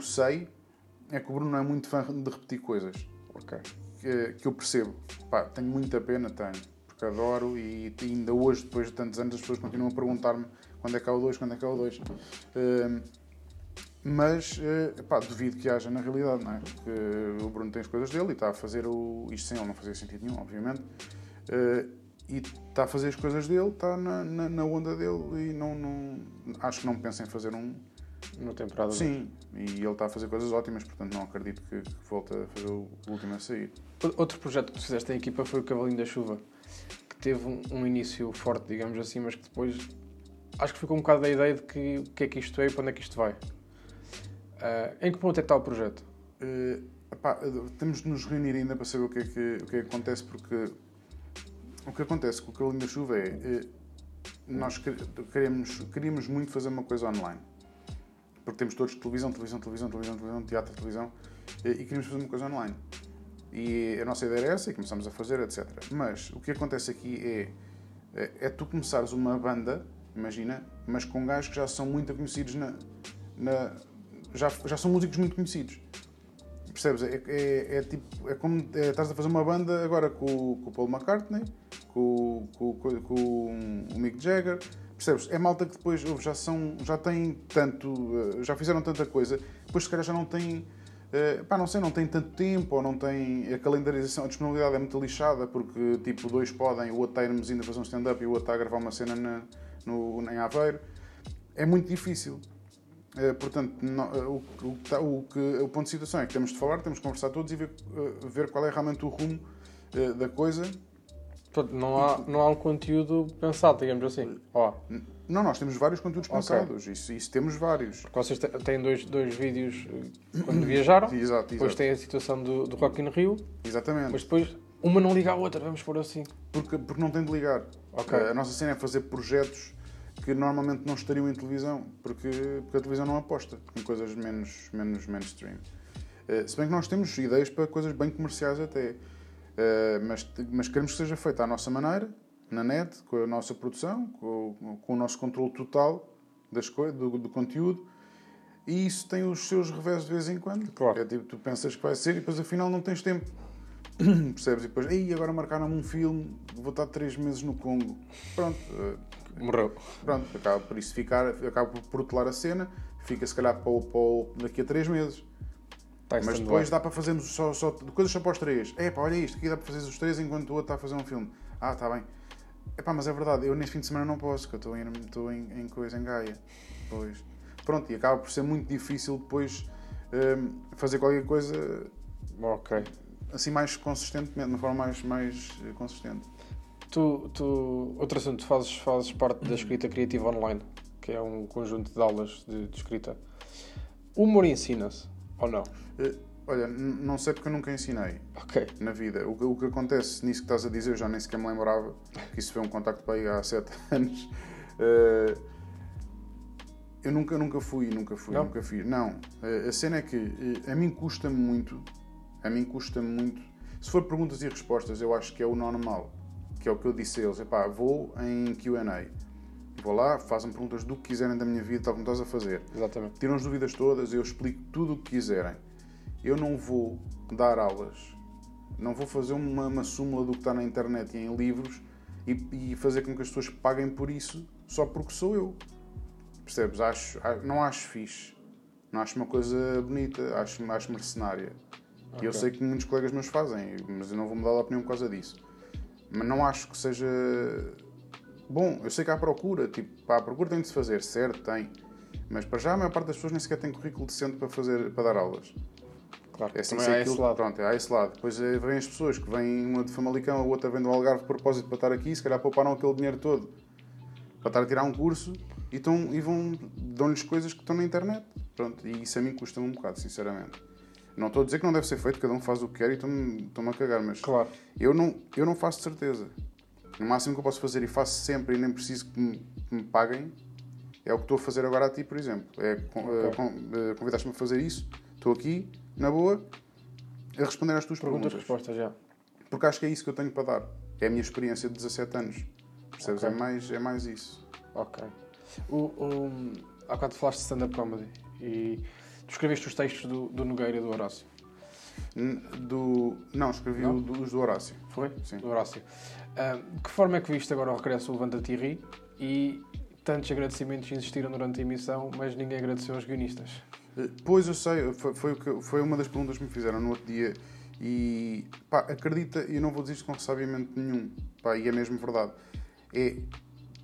sei é que o Bruno não é muito fã de repetir coisas. Ok. Que, que eu percebo. Pá, tenho muita pena, tenho. Porque adoro e ainda hoje, depois de tantos anos, as pessoas continuam a perguntar-me quando é que há o 2, quando é que há o 2. mas, uh, pá, duvido que haja na realidade, não é? Porque o Bruno tem as coisas dele e está a fazer o, isto sem ele não fazia sentido nenhum, obviamente. Uh, e está a fazer as coisas dele, está na, na, na, onda dele e não, não, acho que não pensa em fazer um. Uma temporada Sim, e ele está a fazer coisas ótimas, portanto não acredito que, que volte a fazer o, último a sair. Outro projeto que tu fizeste em equipa foi o Cavalinho da Chuva, que teve um, um início forte, digamos assim, mas que depois acho que ficou um bocado da ideia de que o que é que isto é e para onde é que isto vai. Uh, em que ponto é que está o projeto? Uh, epá, temos de nos reunir ainda para saber o que é que, o que, é que acontece, porque o que acontece com o Calinho da Chuva é. Eh, nós queremos, queríamos muito fazer uma coisa online. Porque temos todos televisão, televisão, televisão, televisão, televisão, teatro, televisão. Eh, e queríamos fazer uma coisa online. E a nossa ideia era essa e começámos a fazer, etc. Mas o que acontece aqui é. É, é tu começares uma banda, imagina, mas com gajos que já são muito conhecidos na. na já, já são músicos muito conhecidos. Percebes? É, é, é tipo. É como é, estás a fazer uma banda agora com, com o Paul McCartney, com, com, com, com o Mick Jagger. Percebes? É malta que depois já são. já têm tanto. Eh, já fizeram tanta coisa, depois se calhar já não têm. Uh, pá, não sei, não tem tanto tempo, ou não tem a calendarização, a disponibilidade é muito lixada, porque tipo, dois podem, o outro está a irmos ainda fazer um stand-up e o outro está a gravar uma cena na, no, em Aveiro. É muito difícil. Uh, portanto, não, o, o, tá, o, que, o ponto de situação é que temos de falar, temos de conversar todos e ver, ver qual é realmente o rumo da coisa. Não há, não há um conteúdo pensado, digamos assim. Oh. Não, nós temos vários conteúdos pensados. Okay. Isso, isso temos vários. Porque vocês têm dois, dois vídeos quando viajaram. exato, exato. Depois tem a situação do, do Rock in Rio. Exatamente. Mas depois uma não liga à outra, vamos pôr assim. Porque, porque não tem de ligar. Okay. A nossa cena é fazer projetos que normalmente não estariam em televisão, porque, porque a televisão não aposta em coisas menos, menos mainstream. Uh, se bem que nós temos ideias para coisas bem comerciais até, mas, mas queremos que seja feita à nossa maneira, na net, com a nossa produção, com, com o nosso controle total das coisas, do, do, conteúdo, e isso tem os seus revés de vez em quando. Claro. É tipo, tu pensas que vai ser e depois afinal não tens tempo. Percebes? E depois, ei, agora marcaram-me um filme, vou estar três meses no Congo. Pronto, uh, Morreu. Pronto, acaba por isso ficar, acaba por protelar a cena, fica se calhar para o, para o, daqui a 3 meses. Tá Mas depois dá para fazermos só, só coisas só para os 3. É pá, olha isto, aqui dá para fazer os 3 enquanto o outro está a fazer um filme. Ah, está bem. É pá, mas é verdade, eu neste fim de semana não posso, que eu estou em, estou em, em coisa, em Gaia. Pois. Pronto, e acaba por ser muito difícil depois um, fazer qualquer coisa. Ok. Assim mais consistentemente, de uma forma mais, mais consistente. Tu, tu, outro assunto, fazes, fazes parte da escrita criativa online, que é um conjunto de aulas de, de escrita. O humor ensina-se ou não? Uh, olha, não sei porque eu nunca ensinei okay. na vida. O, o, que acontece nisso que estás a dizer, eu já nem sequer me lembrava, que isso foi um contacto para aí há sete anos. Uh, eu nunca, nunca fui, nunca fui, não? nunca fiz. Não, uh, a cena é que a mim custa-me muito, a mim custa-me muito. Se for perguntas e respostas, eu acho que é o normal que é o que eu disse a eles, epá, vou em Q&A, vou lá, fazem perguntas do que quiserem da minha vida, tal como estás a fazer. Exatamente. Tiram as dúvidas todas, eu explico tudo o que quiserem. Eu não vou dar aulas, não vou fazer uma, uma súmula do que está na internet e em livros e, e, fazer com que as pessoas paguem por isso só porque sou eu. Percebes? Acho, não acho fixe. Não acho uma coisa bonita, acho, acho mercenária. Okay. E eu sei que muitos colegas meus fazem, mas eu não vou mudar de opinião por causa disso. Mas não acho que seja. Bom, eu sei que há procura, tipo, pá, a procura tem de se fazer, certo, tem. Mas para já a maior parte das pessoas nem sequer tem currículo decente para, fazer, para dar aulas. Claro, é assim, também há esse lado. Pronto, há esse lado. Depois eh, vêm as pessoas que vêm uma de Famalicão, a outra vem do Algarve de propósito para estar aqui, se calhar pouparam aquele dinheiro todo para estar a tirar um curso e, estão, e vão, dão-lhes coisas que estão na internet. Pronto, e isso a mim custa-me um bocado, sinceramente. Não estou a dizer que não deve ser feito, cada um faz o que quer e estou-me a cagar, mas claro. eu, não, eu não faço de certeza. O máximo que eu posso fazer e faço sempre e nem preciso que me, que me paguem é o que estou a fazer agora a ti, por exemplo. É, okay. uh, convidaste-me a fazer isso, estou aqui, na boa, a responder às tuas perguntas. Perguntas, respostas, já. Porque acho que é isso que eu tenho para dar. É a minha experiência de 17 anos. Percebes? Okay. É, mais, é mais isso. Ok. O, o, há bocado falaste de stand-up comedy e Tu escreveste os textos do, do Nogueira e do Horácio. N- Do, não, escrevi Não? o do- os do Horácio. Foi? Sim. Do Horácio. Ah, que forma é que viste agora o regresso do Levanta-te e Ri? E tantos agradecimentos existiram durante a emissão, mas ninguém agradeceu aos guionistas. Eh, Pois eu sei, foi, foi, foi uma das perguntas que me fizeram no outro dia e pá, acredita, e eu não vou dizer isto com ressabiamento nenhum, pá, e é mesmo verdade. É,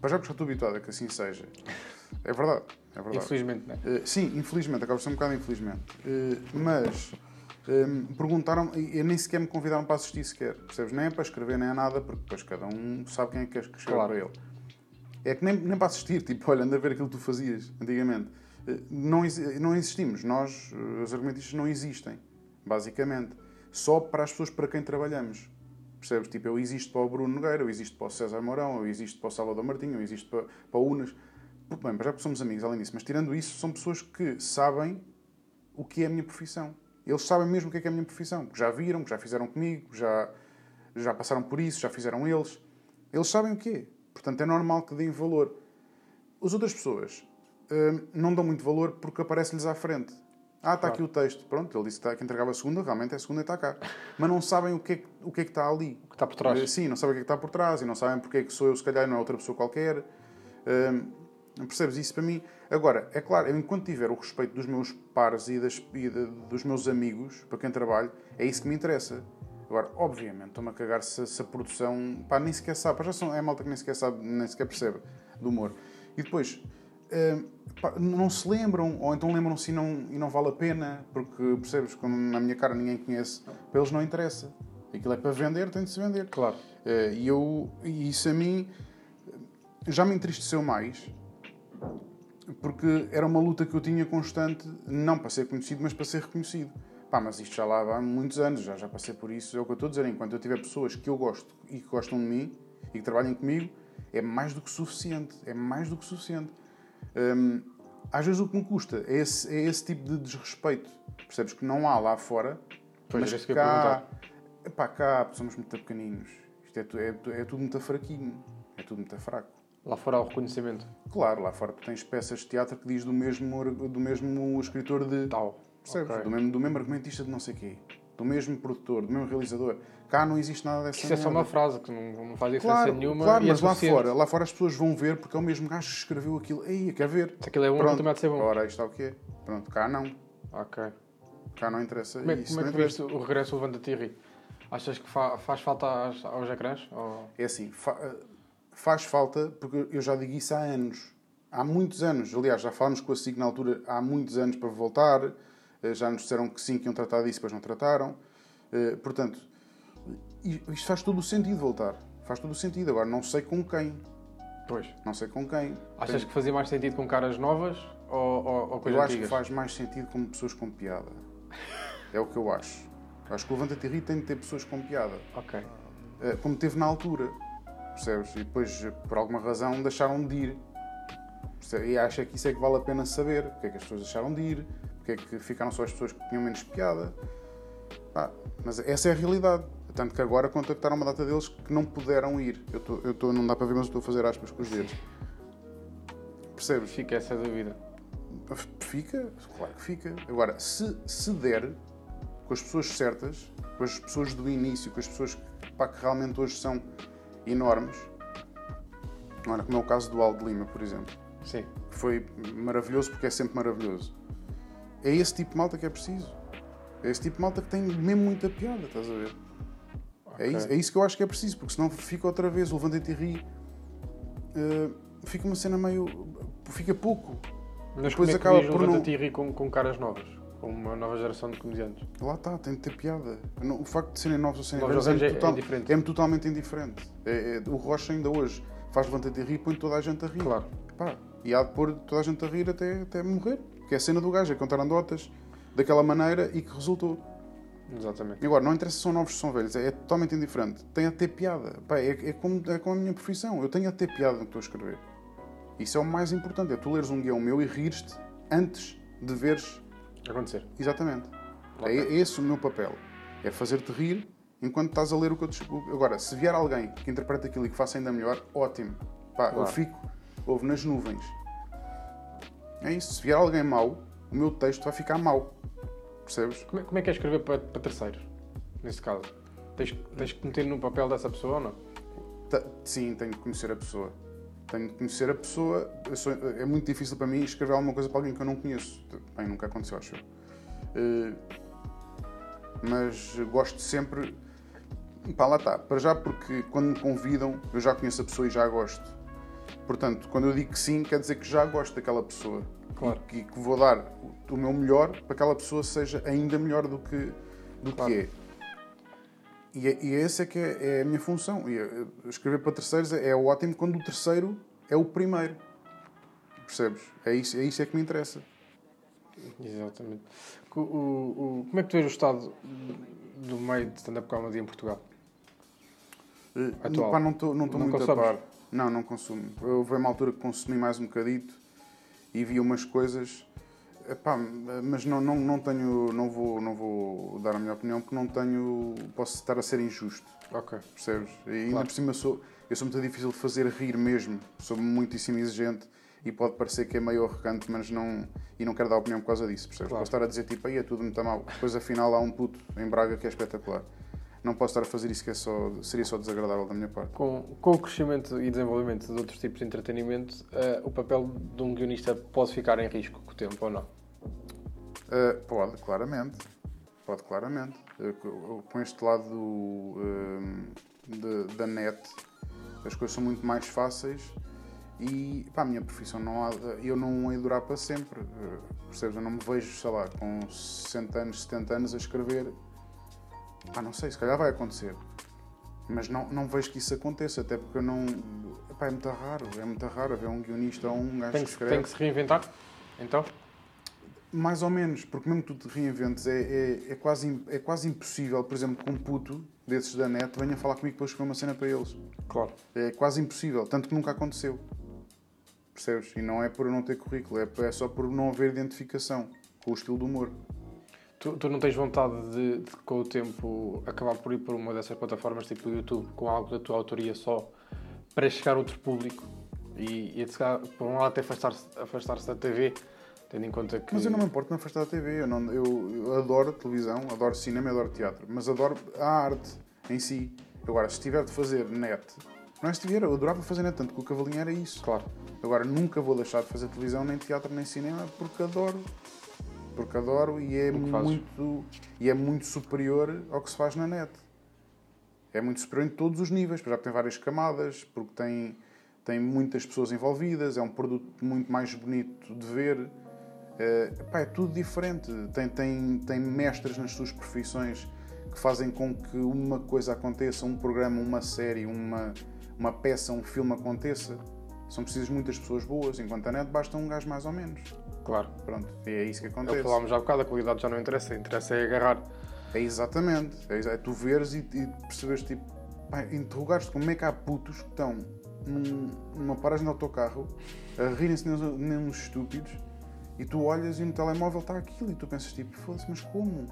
pá, já porque estou habituado a que assim seja. É verdade, é verdade. Infelizmente, não é? Eh, sim, infelizmente, acaba por ser um bocado infelizmente. Eh, mas eh, perguntaram, e nem sequer me convidaram para assistir sequer, percebes? Nem é para escrever, nem é nada, porque depois cada um sabe quem é que quer que escreva Claro. para ele. É que nem, nem para assistir, tipo, olha, anda a ver aquilo que tu fazias antigamente. Eh, Não, não existimos, nós, eh, os argumentistas, não existem, basicamente. Só para as pessoas para quem trabalhamos. Percebes? Tipo, eu existo para o Bruno Nogueira, eu existo para o César Mourão, eu existo para o Salvador Martinho, eu existo para, para o Unas. Bem, já somos amigos, além disso. Mas tirando isso, são pessoas que sabem o que é a minha profissão. Eles sabem mesmo o que é, que é a minha profissão. Que já viram, que já fizeram comigo, já, já passaram por isso, já fizeram eles. Eles sabem o que é. Portanto, é normal que deem valor. As outras pessoas hum, não dão muito valor porque aparece-lhes à frente. Ah, está Claro. aqui o texto. Pronto, ele disse que, está, que entregava a segunda, realmente é a segunda e está cá. Mas não sabem o que é, que- o que, é que está ali. O que está por trás. Eh, Sim, não sabem o que é que está por trás e não sabem porque é que sou eu, se calhar, e não é outra pessoa qualquer. Hum, percebes isso para mim? Agora, é claro, eu, enquanto tiver o respeito dos meus pares e, das, e de- dos meus amigos, para quem trabalho, é isso que me interessa. Agora, obviamente, estou-me a cagar se, se a produção. Pá, nem sequer sabe. Pá, já são, é malta que nem sequer sabe, nem sequer percebe do humor. E depois, hum, pá, não se lembram, ou então lembram-se e não, e não vale a pena, porque percebes, como na minha cara ninguém conhece, para eles não interessa. Aquilo é para vender, tem de se vender. Claro. Eh, E eu, e isso a mim já me entristeceu mais porque era uma luta que eu tinha constante, não para ser conhecido, mas para ser reconhecido. Pá, mas isto já lá há muitos anos, já, já passei por isso. É o que eu estou a dizer. Enquanto eu tiver pessoas que eu gosto e que gostam de mim e que trabalhem comigo, é mais do que suficiente. É mais do que suficiente. Hum, às vezes o que me custa é esse, é esse tipo de desrespeito. Percebes que não há lá fora, Pois, mas isso que eu ia cá, cá somos muito pequeninos. Isto é, é, é tudo muito fraquinho. É tudo muito fraco. Lá fora há o reconhecimento. Claro, lá fora tu tens peças de teatro que diz do mesmo, do mesmo escritor de. Tal. Percebes? Ok. Do, mesmo, do mesmo argumentista de não sei quê. Do mesmo produtor, do mesmo realizador. Cá não existe nada dessa Isso é só uma frase que não, não faz diferença Claro, nenhuma. claro e é mas lá fora, lá fora as pessoas vão ver porque é o mesmo gajo que escreveu aquilo. Ei, quer ver? Se aquilo é bom, Pronto. também há de ser bom. Ora, isto está o quê? Pronto, cá não. Ok. Cá não interessa. Como é, isso como é que viste o regresso do Levanta-te? Achas que fa- faz falta aos, aos ecrãs? Ou... É assim, faz falta, porque eu já digo isso há anos. Há muitos anos. Aliás, já falámos com a SIG na altura há muitos anos para voltar. Eh, Já nos disseram que sim, que iam tratar disso, depois não trataram. Eh, Portanto, isto faz todo o sentido voltar. Faz todo o sentido. Agora, não sei com quem. Pois. Não sei com quem. Achas Tenho- que fazia mais sentido com caras novas ou, ou, ou coisas Eu acho que faz mais sentido com pessoas com piada. É o que eu acho. Acho que o Levanta-te e Ri tem de ter pessoas com piada. Ok. Eh, como teve na altura, percebes? E depois, por alguma razão, deixaram de ir. E acho que isso é que vale a pena saber. Porque é que as pessoas deixaram de ir, porque é que ficaram só as pessoas que tinham menos piada. Pá, mas essa é a realidade. Tanto que agora contactaram uma data deles que não puderam ir. Eu estou, eu estou não dá para ver, mas eu estou a fazer aspas com os dedos. Percebes? Fica essa dúvida. Fica, claro que fica. Agora, se, se der com as pessoas certas, com as pessoas do início, com as pessoas que, pá, que realmente hoje são enormes, Ora, como é o caso do Aldo Lima, por exemplo, Sim. que foi maravilhoso porque é sempre maravilhoso. É esse tipo de malta que é preciso. É esse tipo de malta que tem mesmo muita piada, estás a ver? É, Ok. isso, é isso que eu acho que é preciso, porque senão fica outra vez o levanta-te e ri. eh, fica uma cena meio. fica pouco. Mas Depois como é que acaba por não- Ri com, com caras novas? Uma nova geração de comediantes? Lá está, tem de ter piada. Não- O facto de serem novos ou serem Novos velhos é, é total- indiferente. é-me totalmente indiferente. É- é- o Rocha ainda hoje faz levanta-te e ri e põe toda a gente a rir. Claro. Pá, e há de pôr toda a gente a rir até, até morrer. Que é a cena do gajo, é contar anedotas daquela maneira e que resultou. Exatamente. E agora, não interessa se são novos ou são velhos, é, é totalmente indiferente. Tem a ter piada. Pá, é, é, como, é como a minha profissão. Eu tenho a ter piada no que estou a escrever. Isso é o mais importante. É tu leres um guião meu e rires-te antes de veres Acontecer. Exatamente. Ok. É esse o meu papel. É fazer-te rir enquanto estás a ler o que eu te... Agora, se vier alguém que interprete aquilo e que faça ainda melhor, ótimo. Pá, eu Claro. fico, ouve nas nuvens. É isso. Se vier alguém mau, o meu texto vai ficar mau. Percebes? Como é, como é que é escrever para, para terceiros, nesse caso? Tens, tens que meter no papel dessa pessoa ou não? Sim, tenho que conhecer a pessoa. Tenho que conhecer a pessoa. Sou- é muito difícil para mim escrever alguma coisa para alguém que eu não conheço. Bem, nunca aconteceu, acho eu. Eh, mas gosto sempre. Pá, lá está. Para já, porque quando me convidam, eu já conheço a pessoa e já gosto. Portanto, quando eu digo que sim, quer dizer que já gosto daquela pessoa. Claro. E que, que vou dar o, o meu melhor para que aquela pessoa seja ainda melhor do que, do Claro. que é. E, é- e essa é que é, é a minha função. E, eh, escrever para terceiros é, é ótimo quando o terceiro é o primeiro. Percebes? É isso, é isso é que me interessa. Exatamente. O, o- o- como é que tu vês o estado do meio de stand-up comedy em Portugal? Eh, Atual. pá, não estou não Não muito a par. Não, não consumo. Eu houve uma altura que consumi mais um bocadito e vi umas coisas. Epá, mas não, não, não tenho. Não vou, não vou dar a minha opinião porque não tenho. Posso estar a ser injusto. Ok. Percebes? E ainda Claro. por cima sou, eu sou muito difícil de fazer rir mesmo. Sou muitíssimo exigente e pode parecer que é meio arrogante, mas não. E não quero dar opinião por causa disso, percebes? Claro. Posso estar a dizer tipo, aí é tudo muito mal. Depois afinal há um puto em Braga que é espetacular. Não posso estar a fazer isso que é só, seria só desagradável da minha parte. Com, com o crescimento e desenvolvimento de outros tipos de entretenimento, eh, o papel de um guionista pode ficar em risco com o tempo ou não? Uh, pode, claramente. Pode, claramente. Co- com este lado do, um, de- da net, as coisas são muito mais fáceis e pá, a minha profissão não há, eu não hei durar para sempre. Uh, percebes? Eu não me vejo, sei lá, com 60 anos, 70 anos a escrever. Pá, não sei, se calhar vai acontecer. Mas não, não vejo que isso aconteça, até porque eu não. Pá, é muito raro, é muito raro haver um guionista ou um gajo Tem que que, escreve. tem que se reinventar? Então? Mais ou menos, porque mesmo que tu te reinventes, é, é, é, quase, é quase impossível, por exemplo, que um puto desses da net venha falar comigo para eu escrever uma cena para eles. Claro. É quase impossível, tanto que nunca aconteceu. Percebes? E não é por não ter currículo, é, é só por não haver identificação com o estilo do humor. Tu, tu não tens vontade de, de, com o tempo, acabar por ir por uma dessas plataformas, tipo o YouTube, com algo da tua autoria só, para chegar a outro público e, e por um lado, até afastar-se afastar da TV, tendo em conta que. Mas eu não me importo me afastar da TV. Eu, não, eu, eu adoro televisão, adoro cinema, adoro teatro, mas adoro a arte em si. Agora, se tiver de fazer net, não é se tiver, eu adorava fazer net, tanto que o Cavalinho era isso. Claro. Agora, nunca vou deixar de fazer televisão, nem teatro, nem cinema, porque adoro. Porque adoro e é, muito, e é muito superior ao que se faz na net. É muito superior em todos os níveis, já tem várias camadas, porque tem, tem muitas pessoas envolvidas, é um produto muito mais bonito de ver. É, pá, é tudo diferente. Tem, tem, tem mestres nas suas profissões que fazem com que uma coisa aconteça, um programa, uma série, uma, uma peça, um filme aconteça. São precisas muitas pessoas boas, enquanto a net basta um gajo mais ou menos. Claro. Pronto, e é isso que É acontece. falámos já há bocado, a qualidade já não interessa, interessa é agarrar. É exatamente. É, é tu veres e, e perceberes, tipo, interrogares-te como é que há putos que estão num- numa paragem de autocarro a rirem-se nem uns estúpidos e tu olhas e no telemóvel está aquilo e tu pensas, tipo, foda-se, mas como?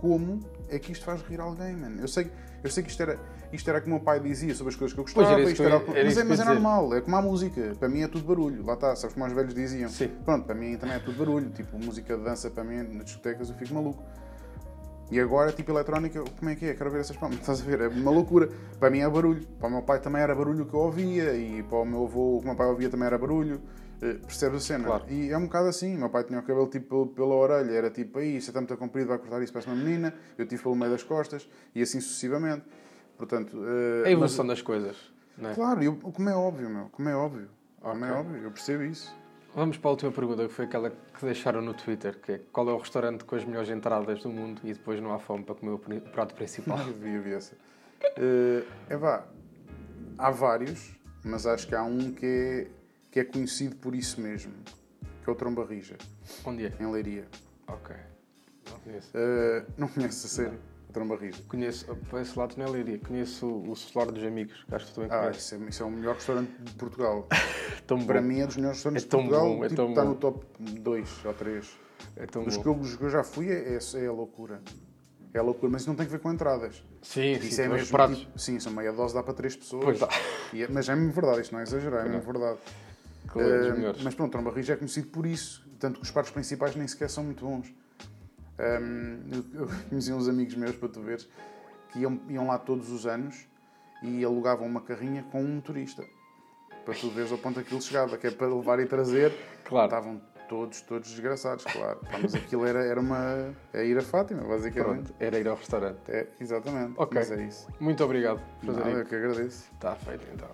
Como é que isto faz rir alguém, mano? Eu sei, eu sei que isto era, isto era como o meu pai dizia sobre as coisas que eu gostava, Pois, era que era, era mas é, que mas é normal, é como a música. Para mim é tudo barulho. Lá está, sabes como os velhos diziam? Sim. Pronto, para mim também é tudo barulho. Tipo, música de dança, para mim, nas discotecas, eu fico maluco. E agora, tipo, eletrónica, como é que é? Quero ver essas palmas. Estás a ver? É uma loucura. Para mim é barulho. Para o meu pai também era barulho que eu ouvia. E para o meu avô, o que o meu pai ouvia também era barulho. Eh, Percebes a cena? Claro. E é um bocado assim. O meu pai tinha o cabelo tipo pela orelha. Era tipo, aí, isso é muito comprido, vai cortar isso, parece uma menina. Eu tive pelo meio das costas. E assim sucessivamente. Portanto... É a evolução das coisas. É? mas- claro, eu, como é óbvio, meu. Como é óbvio. Como é óbvio. Eu percebo isso. Vamos para a última pergunta, que foi aquela que deixaram no Twitter, que é qual é o restaurante com as melhores entradas do mundo e depois não há fome para comer o prato principal? Eu vi, eu vi essa. Eh, é vá, há vários, mas acho que há um que é, que é conhecido por isso mesmo, que é o Trombarrija, Onde é? em Leiria. Ok. Não conheço. Eh, não conheces a sério? O Trombarrija. Conheço, para esse lado não é Leiria, conheço o, o Solar dos Amigos, que acho que também Ah, conheces. isso é, isso é o melhor restaurante de Portugal. tão bom. Para mim é dos melhores restaurantes É tão de Portugal. bom, é tipo, tão está bom. no top 2 ou 3. É tão Dos bom. que, eu, dos que eu já fui é, é, é a loucura. É a loucura, mas isso não tem que ver com entradas. Sim, sim, Isso é tem os mesmo pratos. tipo- sim, são meia dose, dá para três pessoas. Pois dá. E é- mas é mesmo verdade, isto não é exagerar, é mesmo verdade. Qual é dos Eh, mas pronto, Trombarrija é conhecido por isso. tanto que os parques principais nem sequer são muito bons. Um, eu, conheci uns amigos meus, para tu veres, que iam, iam lá todos os anos e alugavam uma carrinha com um motorista. Para tu veres ao ponto que aquilo chegava, que é para levar e trazer. Claro. Estavam todos, todos desgraçados, claro. Mas aquilo era, era uma. É ir a Fátima, basicamente. Pronto, era ir ao restaurante. É, exatamente. Ok. Mas é isso. Muito obrigado por fazer Nada, eu que agradeço. Está feito então.